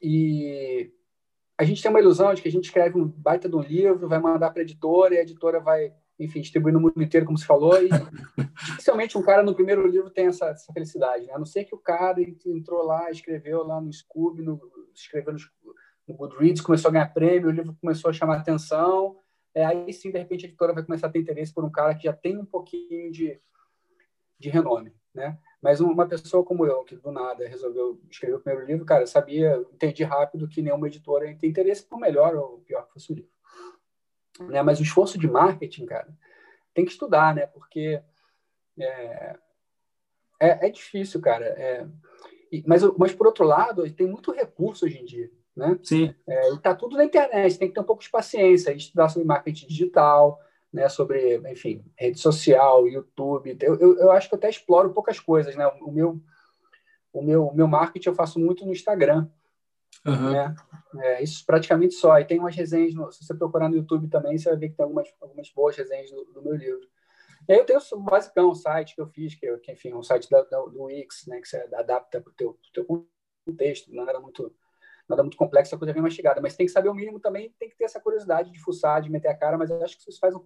e a gente tem uma ilusão de que a gente escreve um baita de um livro, vai mandar para a editora e a editora vai, enfim, distribuir no mundo inteiro, como se falou, e [LAUGHS] dificilmente um cara no primeiro livro tem essa, essa felicidade, né? a não ser que o cara entrou lá, escreveu lá no Scoob, no, escreveu no, no Goodreads, começou a ganhar prêmio, o livro começou a chamar atenção, é, aí sim, de repente, a editora vai começar a ter interesse por um cara que já tem um pouquinho de, de renome, né? Mas uma pessoa como eu, que do nada resolveu escrever o primeiro livro, cara, sabia, entendi rápido que nenhuma editora tem interesse por melhor ou pior que fosse o livro. Né? Mas o esforço de marketing, cara, tem que estudar, né? Porque é, é, é difícil, cara. É, mas, mas, por outro lado, tem muito recurso hoje em dia, né? Sim. É, e tá tudo na internet, tem que ter um pouco de paciência, estudar sobre marketing digital, né, sobre, enfim, rede social, YouTube. Eu, eu, eu, acho que eu até exploro poucas coisas, né? O meu, o meu, o meu marketing eu faço muito no Instagram, uhum. né? É, isso praticamente só. E tem umas resenhas, no, se você procurar no YouTube também, você vai ver que tem algumas, algumas boas resenhas do, do meu livro. E aí eu tenho o basicão, o site que eu fiz, que, que enfim, um site da, da, do Wix, né, que você adapta para o teu, teu contexto, não era muito nada muito complexo, a coisa bem mastigada, mas tem que saber o mínimo também, tem que ter essa curiosidade de fuçar, de meter a cara, mas eu acho que isso faz, um,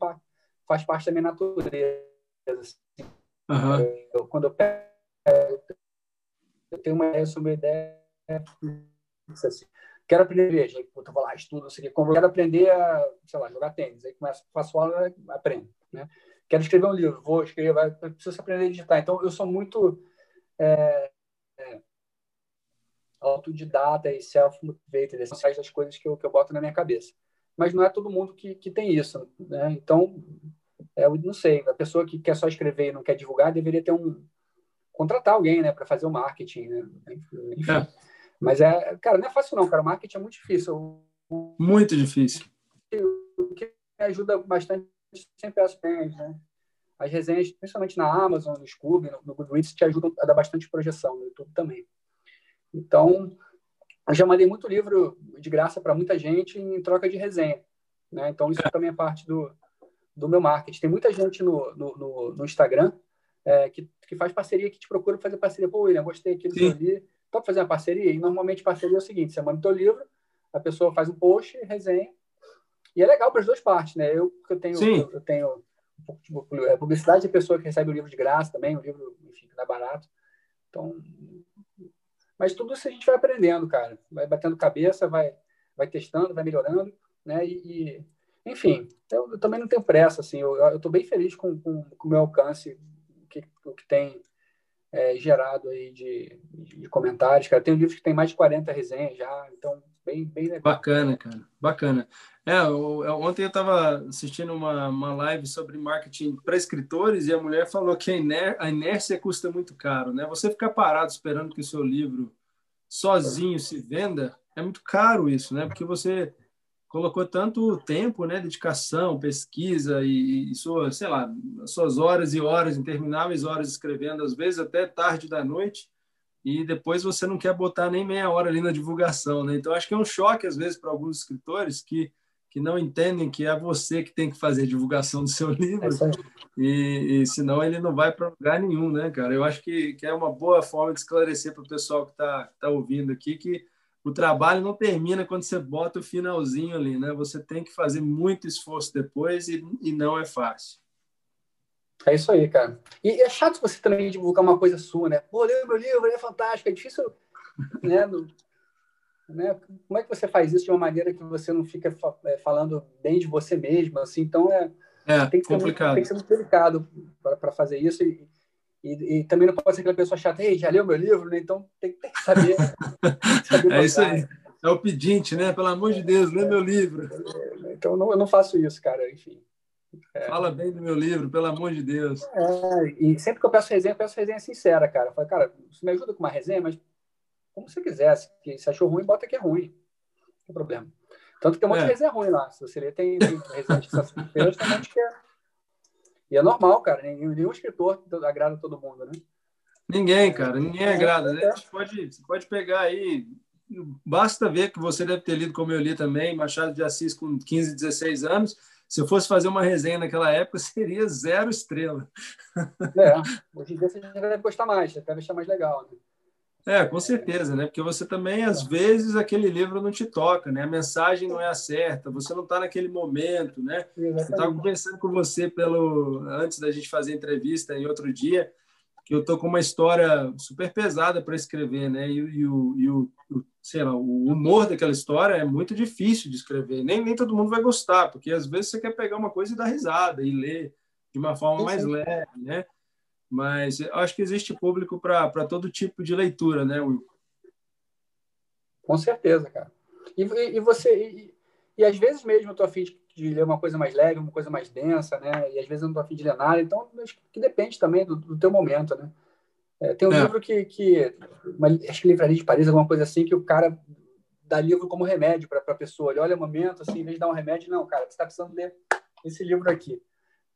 faz parte da minha natureza. Assim. Uhum. Eu, quando eu pego, eu tenho uma ideia sobre uma ideia assim, quero aprender a ver, gente, eu vou lá, estudo, sei o que, quero aprender a, sei lá, jogar tênis, aí começo, faço aula, aprendo, né? Quero escrever um livro, vou escrever, preciso aprender a digitar. Então, eu sou muito é, é, autodidata e self-motivated, são das coisas que eu, que eu boto na minha cabeça. Mas não é todo mundo que, que tem isso, né? Então, é, eu não sei, a pessoa que quer só escrever e não quer divulgar deveria ter um contratar alguém, né, para fazer o marketing, né? Enfim. É. Mas é, cara, não é fácil não, cara. O marketing é muito difícil. Muito difícil. O que ajuda bastante sempre as resenhas, né? As resenhas, principalmente na Amazon, no Scoob, no, no Goodreads, te ajudam a dar bastante projeção, no YouTube também. Então, eu já mandei muito livro de graça para muita gente em troca de resenha. Né? Então, isso também é parte do, do meu marketing. Tem muita gente no, no, no Instagram é, que, que faz parceria, que te procura fazer parceria. Pô, William, gostei aqui do livro. Topa fazer uma parceria? E normalmente parceria é o seguinte: você manda o teu livro, a pessoa faz um post, resenha, e é legal para as duas partes, né? Eu, eu tenho, eu, eu, tenho é, publicidade, a pessoa que recebe o livro de graça também, o livro, enfim, que dá barato. Então, mas tudo isso a gente vai aprendendo, cara. Vai batendo cabeça, vai, vai testando, vai melhorando, né? E, e enfim, eu, eu, também não tenho pressa, assim. Eu estou bem feliz com, com, com o meu alcance, o que, o que tem é, gerado aí de, de, comentários, cara. Tem um livro que tem mais de 40 resenhas já, então bem, bem legal. Bacana, cara, bacana. É, eu, eu, ontem eu estava assistindo uma, uma live sobre marketing para escritores e a mulher falou que a, iner, a inércia custa muito caro, né? Você ficar parado esperando que o seu livro sozinho se venda é muito caro isso, né? Porque você colocou tanto tempo, né, dedicação, pesquisa e, e suas, sei lá, suas horas e horas, intermináveis horas escrevendo, às vezes até tarde da noite, e depois você não quer botar nem meia hora ali na divulgação, né? Então acho que é um choque às vezes para alguns escritores que que não entendem que é você que tem que fazer a divulgação do seu [LAUGHS] livro é e, e senão ele não vai para lugar nenhum, né, cara? Eu acho que, que é uma boa forma de esclarecer para o pessoal que está tá ouvindo aqui que o trabalho não termina quando você bota o finalzinho ali, né? Você tem que fazer muito esforço depois e, e não é fácil. É isso aí, cara. E é chato você também divulgar uma coisa sua, né? Pô, leu meu livro, é fantástico, é difícil, [LAUGHS] né? No, né? Como é que você faz isso de uma maneira que você não fica é, falando bem de você mesmo, assim? Então, é, é tem, que complicado. Muito, tem que ser muito delicado para fazer isso e, e, e, também não pode ser aquela pessoa chata, ei, já leu meu livro, né? Então tem, tem que saber. saber [LAUGHS] é isso aí. É o pedinte, né? Pelo amor de Deus, lê meu livro. Então não, eu não faço isso, cara. Enfim. É. Fala bem do meu livro, pelo amor de Deus. É, e sempre que eu peço resenha, eu peço resenha sincera, cara. Eu falo, cara, você me ajuda com uma resenha, mas como você quiser. Se, se achou ruim, bota que é ruim. Não tem problema. Tanto que tem um monte é. de resenha ruim lá. Se você ler, tem, tem resenha de sexta-feira, tem um monte que é e é normal, cara. Nenhum, nenhum escritor agrada todo mundo, né? Ninguém, cara. Ninguém agrada. Né? Você, pode, você pode pegar aí. Basta ver que você deve ter lido, como eu li também, Machado de Assis com 15, 16 anos. Se eu fosse fazer uma resenha naquela época, [LAUGHS] seria zero estrela. É, hoje em dia você já deve gostar mais, já deve achar mais legal. Né? É, com certeza, né? Porque você também, às vezes, aquele livro não te toca, né? A mensagem não é a certa, você não está naquele momento, né? Eu estava conversando com você pelo antes da gente fazer a entrevista em outro dia, que eu tô com uma história super pesada para escrever, né? E, e, o, e o, sei lá, o humor daquela história é muito difícil de escrever. Nem, nem todo mundo vai gostar, porque às vezes você quer pegar uma coisa e dar risada e ler de uma forma mais leve, né? Mas eu acho que existe público para todo tipo de leitura, né, Will? Com certeza, cara. E, e, você. E, e, às vezes mesmo eu tô afim de, de, ler uma coisa mais leve, uma coisa mais densa, né? E às vezes eu não tô afim de ler nada. Então, acho que depende também do, do teu momento, né? É, tem um é. livro que. que uma, acho que Livraria de Paris, alguma coisa assim, que o cara dá livro como remédio para a pessoa. Ele olha o momento, assim, em vez de dar um remédio, não, cara, você está precisando ler esse livro aqui.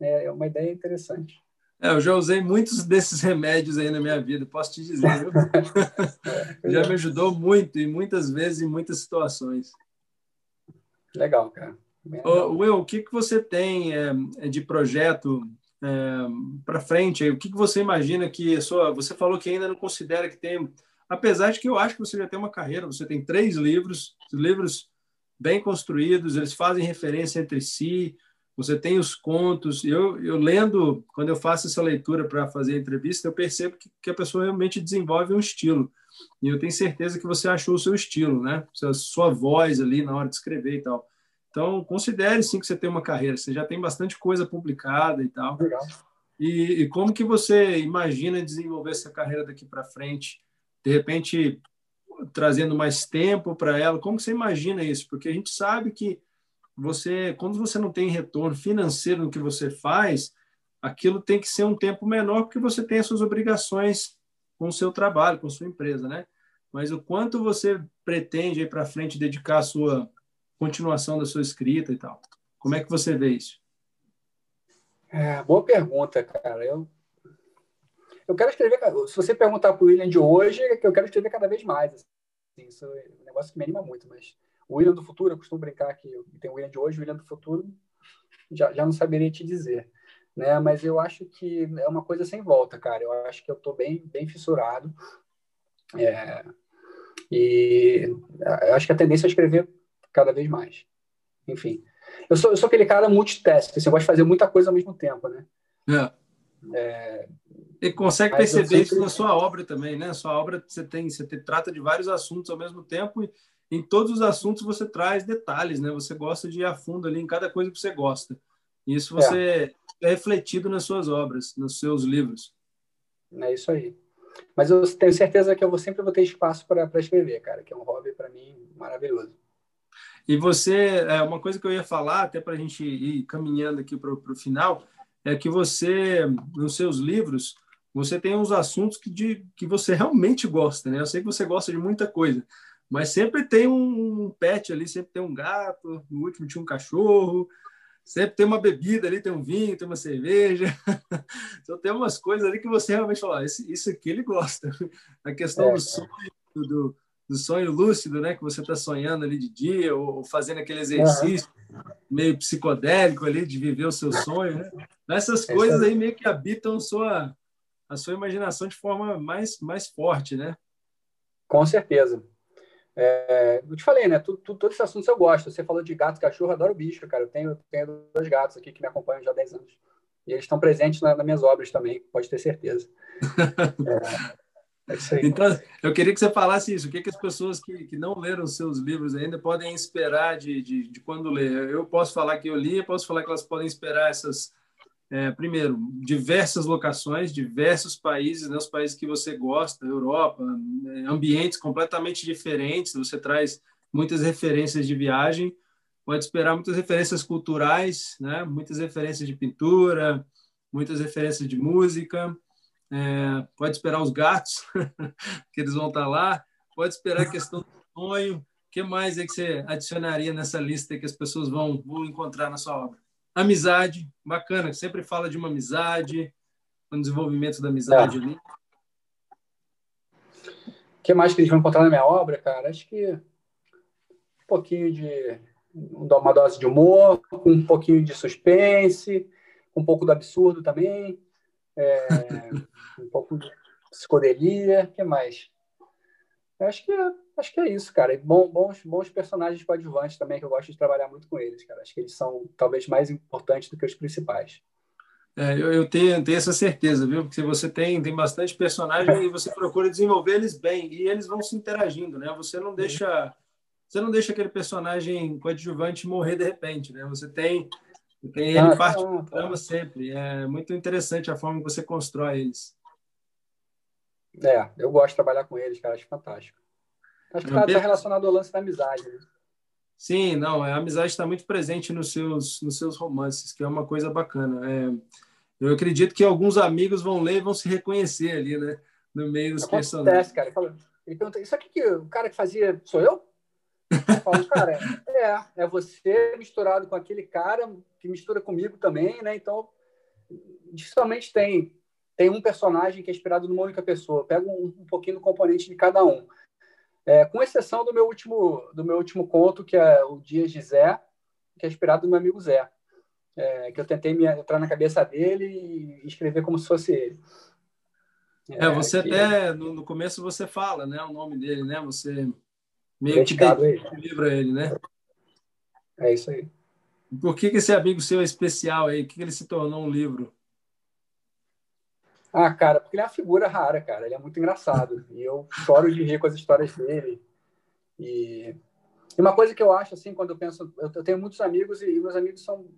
É, é uma ideia interessante. É, eu já usei muitos desses remédios aí na minha vida, posso te dizer. [LAUGHS] é, já me ajudou muito, e muitas vezes, em muitas situações. Legal, cara. Ô, Will, o que, que você tem é, é de projeto é, para frente? O que, que você imagina que sua. Você falou que ainda não considera que tem. Apesar de que eu acho que você já tem uma carreira, você tem três livros, livros bem construídos, eles fazem referência entre si, você tem os contos. Eu, eu lendo, quando eu faço essa leitura para fazer a entrevista, eu percebo que, que, a pessoa realmente desenvolve um estilo. E eu tenho certeza que você achou o seu estilo, né? Sua, sua voz ali na hora de escrever e tal. Então, considere sim que você tem uma carreira, você já tem bastante coisa publicada e tal. Legal. E, e como que você imagina desenvolver essa carreira daqui para frente? De repente, trazendo mais tempo para ela? Como que você imagina isso? Porque a gente sabe que você, quando você não tem retorno financeiro no que você faz, aquilo tem que ser um tempo menor porque você tem as suas obrigações com o seu trabalho, com a sua empresa, né? Mas o quanto você pretende aí para frente dedicar a sua continuação da sua escrita e tal? Como é que você vê isso? É, boa pergunta, cara. Eu, eu quero escrever. Se você perguntar para o William de hoje, é que eu quero escrever cada vez mais. Assim, isso é um negócio que me anima muito. Mas o William do futuro, eu costumo brincar que tem o William de hoje, o William do futuro, já, já não saberia te dizer. Né? Mas eu acho que é uma coisa sem volta, cara. Eu acho que eu estou bem, bem fissurado. É, e eu acho que a tendência é escrever cada vez mais. Enfim. Eu sou, eu sou aquele cara multitask, assim, eu gosto de fazer muita coisa ao mesmo tempo, né? É. É, e consegue perceber sempre... isso na sua obra também, né? Sua obra você tem, você te, trata de vários assuntos ao mesmo tempo e em todos os assuntos você traz detalhes, né? Você gosta de ir a fundo ali em cada coisa que você gosta. E isso você é, é refletido nas suas obras, nos seus livros. É isso aí. Mas eu tenho certeza que eu vou, sempre vou ter espaço para escrever, cara, que é um hobby para mim maravilhoso. E você, é uma coisa que eu ia falar, até para a gente ir caminhando aqui para o final, é que você, nos seus livros, você tem uns assuntos que, de, que você [LAUGHS] realmente gosta, né? Eu sei que você gosta de muita coisa, mas sempre tem um pet ali, sempre tem um gato, no último tinha um cachorro, sempre tem uma bebida ali, tem um vinho, tem uma cerveja. [LAUGHS] então tem umas coisas ali que você realmente fala, ah, isso aqui ele gosta. [LAUGHS] A questão é, do sonho, do, do sonho lúcido, né? Que você está sonhando ali de dia ou fazendo aquele exercício uhum. meio psicodélico ali de viver o seu sonho, né? Essas é coisas aí meio que habitam a sua, a sua imaginação de forma mais, mais forte, né? Com certeza. É, eu te falei, né? Tu, tu, todos esses assuntos eu gosto. Você falou de gato, cachorro, adoro bicho, cara. Eu tenho, tenho dois gatos aqui que me acompanham já há 10 anos. E eles estão presentes na, nas minhas obras também, pode ter certeza. [LAUGHS] é, é então, eu queria que você falasse isso. O que, que as pessoas que, que não leram seus livros ainda podem esperar de, de, de quando ler? Eu posso falar que eu li, eu posso falar que elas podem esperar essas, é, primeiro, diversas locações, diversos países, né, os países que você gosta, Europa, ambientes completamente diferentes, você traz muitas referências de viagem, pode esperar muitas referências culturais, né, muitas referências de pintura, muitas referências de música, é, pode esperar os gatos, [LAUGHS] que eles vão estar lá. Pode esperar a questão do sonho. O que mais é que você adicionaria nessa lista que as pessoas vão, vão encontrar na sua obra? Amizade, bacana. Sempre fala de uma amizade, um desenvolvimento da amizade é. ali. O que mais que eles vão encontrar na minha obra, cara? Acho que um pouquinho de uma dose de humor, um pouquinho de suspense, um pouco do absurdo também é, um pouco de psicodelia, o que mais? Eu acho que é, acho que é isso, cara. E bom, bons, bons personagens coadjuvantes também, que eu gosto de trabalhar muito com eles, cara. Acho que eles são talvez mais importantes do que os principais. É, eu, eu tenho, tenho, essa certeza, viu? Porque você tem, tem bastante personagens e você procura desenvolver eles bem e eles vão se interagindo, né? Você não deixa você não deixa aquele personagem coadjuvante morrer de repente, né? Você tem ele ah, parte do programa sempre. É muito interessante a forma que você constrói eles. É, eu gosto de trabalhar com eles, cara. Acho fantástico. Acho que está tá relacionado ao lance da amizade. Né? Sim, não, a amizade está muito presente nos seus, nos seus romances, que é uma coisa bacana. É, eu acredito que alguns amigos vão ler e vão se reconhecer ali, né? No meio dos Acontece, personagens. Cara. Ele pergunta, isso aqui que o cara que fazia sou eu? Eu falo, cara, é, é você misturado com aquele cara que mistura comigo também, né? Então, dificilmente tem tem um personagem que é inspirado numa única pessoa. Pego um, um pouquinho do componente de cada um. É, com exceção do meu último do meu último conto, que é o Dias de Zé, que é inspirado no meu amigo Zé. É, que eu tentei me entrar na cabeça dele e escrever como se fosse ele. É, é você que... até no, no, começo você fala, né, o nome dele, né? Você meio Dedicado que livro ele, né? É isso aí. Por que, que esse amigo seu é especial aí? Que, que ele se tornou um livro? Ah, cara, porque ele é uma figura rara, cara. Ele é muito engraçado. E eu choro de rir com as histórias dele. E, e uma coisa que eu acho, assim, quando eu penso... Eu tenho muitos amigos e meus amigos são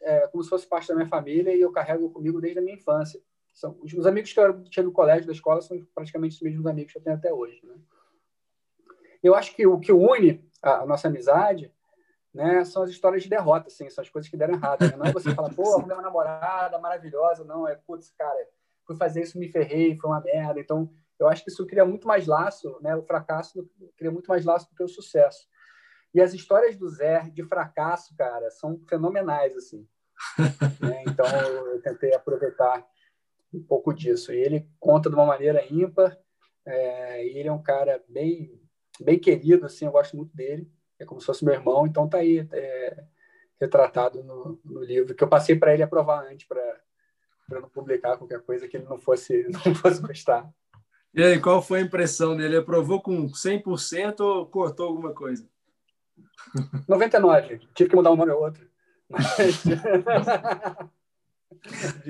é, como se fosse parte da minha família e eu carrego comigo desde a minha infância. São, os amigos que eu tinha no colégio, da escola, são praticamente os mesmos amigos que eu tenho até hoje, né? Eu acho que o que une a nossa amizade né, são as histórias de derrota, assim, são as coisas que deram errado. Né? Não é você falar, pô, arrumei uma namorada maravilhosa, não, é, putz, cara, fui fazer isso, me ferrei, foi uma merda. Então, eu acho que isso cria muito mais laço, né? O fracasso cria muito mais laço do que o sucesso. E as histórias do Zé de fracasso, cara, são fenomenais, assim. [LAUGHS] né? Então, eu tentei aproveitar um pouco disso. E ele conta de uma maneira ímpar, é, e ele é um cara bem, bem querido, assim, eu gosto muito dele. É como se fosse meu irmão, então tá aí é, retratado no, no livro, que eu passei para ele aprovar antes, para não publicar qualquer coisa que ele não fosse, [LAUGHS] não fosse gostar. E aí, qual foi a impressão dele? Aprovou com 100% ou cortou alguma coisa? 99. Tive que mudar um nome ou outro. [LAUGHS] Mas...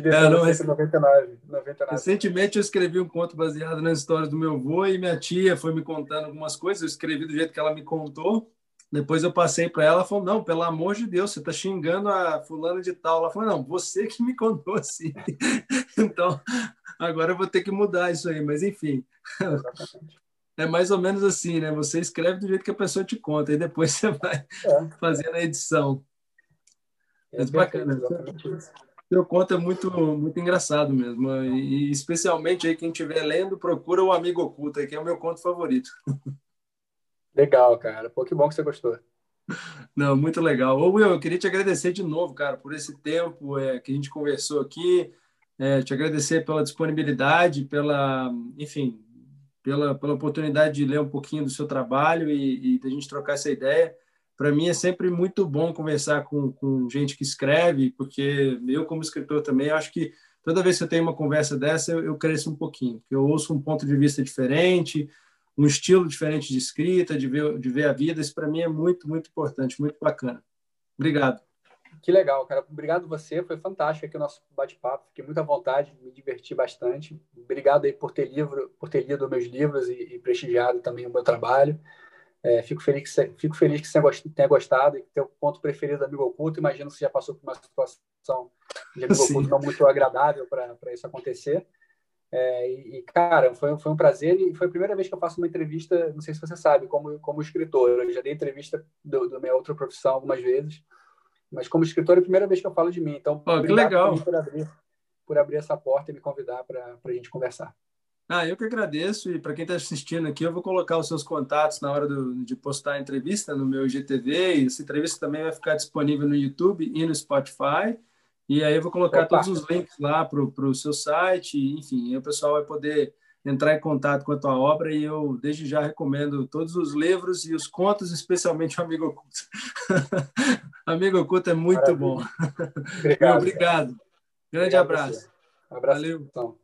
é, não, mas... 99, 99. Recentemente eu escrevi um conto baseado nas histórias do meu avô e minha tia foi me contando algumas coisas. Eu escrevi do jeito que ela me contou. Depois eu passei para ela, falou: Não, pelo amor de Deus, você está xingando a fulana de tal. Ela falou: Não, você que me contou assim. [LAUGHS] então, agora eu vou ter que mudar isso aí, mas enfim. É mais ou menos assim, né? Você escreve do jeito que a pessoa te conta, e depois [LAUGHS] você vai é. fazendo a edição. É bacana. Seu conto é muito, muito engraçado mesmo. E especialmente aí quem estiver lendo, procura o Amigo Oculto, que é o meu conto favorito. [LAUGHS] Legal, cara. Pô, que bom que você gostou. Não, muito legal. Ô, Will, eu queria te agradecer de novo, cara, por esse tempo é, que a gente conversou aqui. É, te agradecer pela disponibilidade, pela, enfim, pela, pela oportunidade de ler um pouquinho do seu trabalho e, e da gente trocar essa ideia. Para mim é sempre muito bom conversar com, com gente que escreve, porque eu, como escritor também, acho que toda vez que eu tenho uma conversa dessa, eu, eu cresço um pouquinho, eu ouço um ponto de vista diferente, um estilo diferente de escrita, de ver, de ver a vida. Isso para mim é muito, muito importante, muito bacana. Obrigado. Que legal, cara. Obrigado você. Foi fantástico aqui o nosso bate-papo. Fiquei muito à vontade, me diverti bastante. Obrigado aí por ter livro, por ter lido meus livros e, e prestigiado também o meu trabalho. É, fico feliz que fico feliz que você tenha gostado e que teu ponto preferido do Amigo Oculto. Imagino que você já passou por uma situação de Amigo [LAUGHS] Sim. Oculto não muito agradável para isso acontecer. É, e, cara, foi, foi um prazer e foi a primeira vez que eu faço uma entrevista, não sei se você sabe, como, como escritor. Eu já dei entrevista do, do minha outra profissão algumas vezes, mas como escritor é a primeira vez que eu falo de mim. Então, oh, que legal. Por abrir, por abrir essa porta e me convidar para a gente conversar. Ah, eu que agradeço. E para quem está assistindo aqui, eu vou colocar os seus contatos na hora do, de postar a entrevista no meu GTV. E essa entrevista também vai ficar disponível no YouTube e no Spotify. E aí eu vou colocar Opa. todos os links lá para o seu site, enfim, o pessoal vai poder entrar em contato com a tua obra e eu desde já recomendo todos os livros e os contos, especialmente o Amigo Oculto. [LAUGHS] Amigo Oculto é muito Maravilha. bom. [LAUGHS] Obrigado. Obrigado. Grande Obrigado abraço. Abraço. Valeu. Então.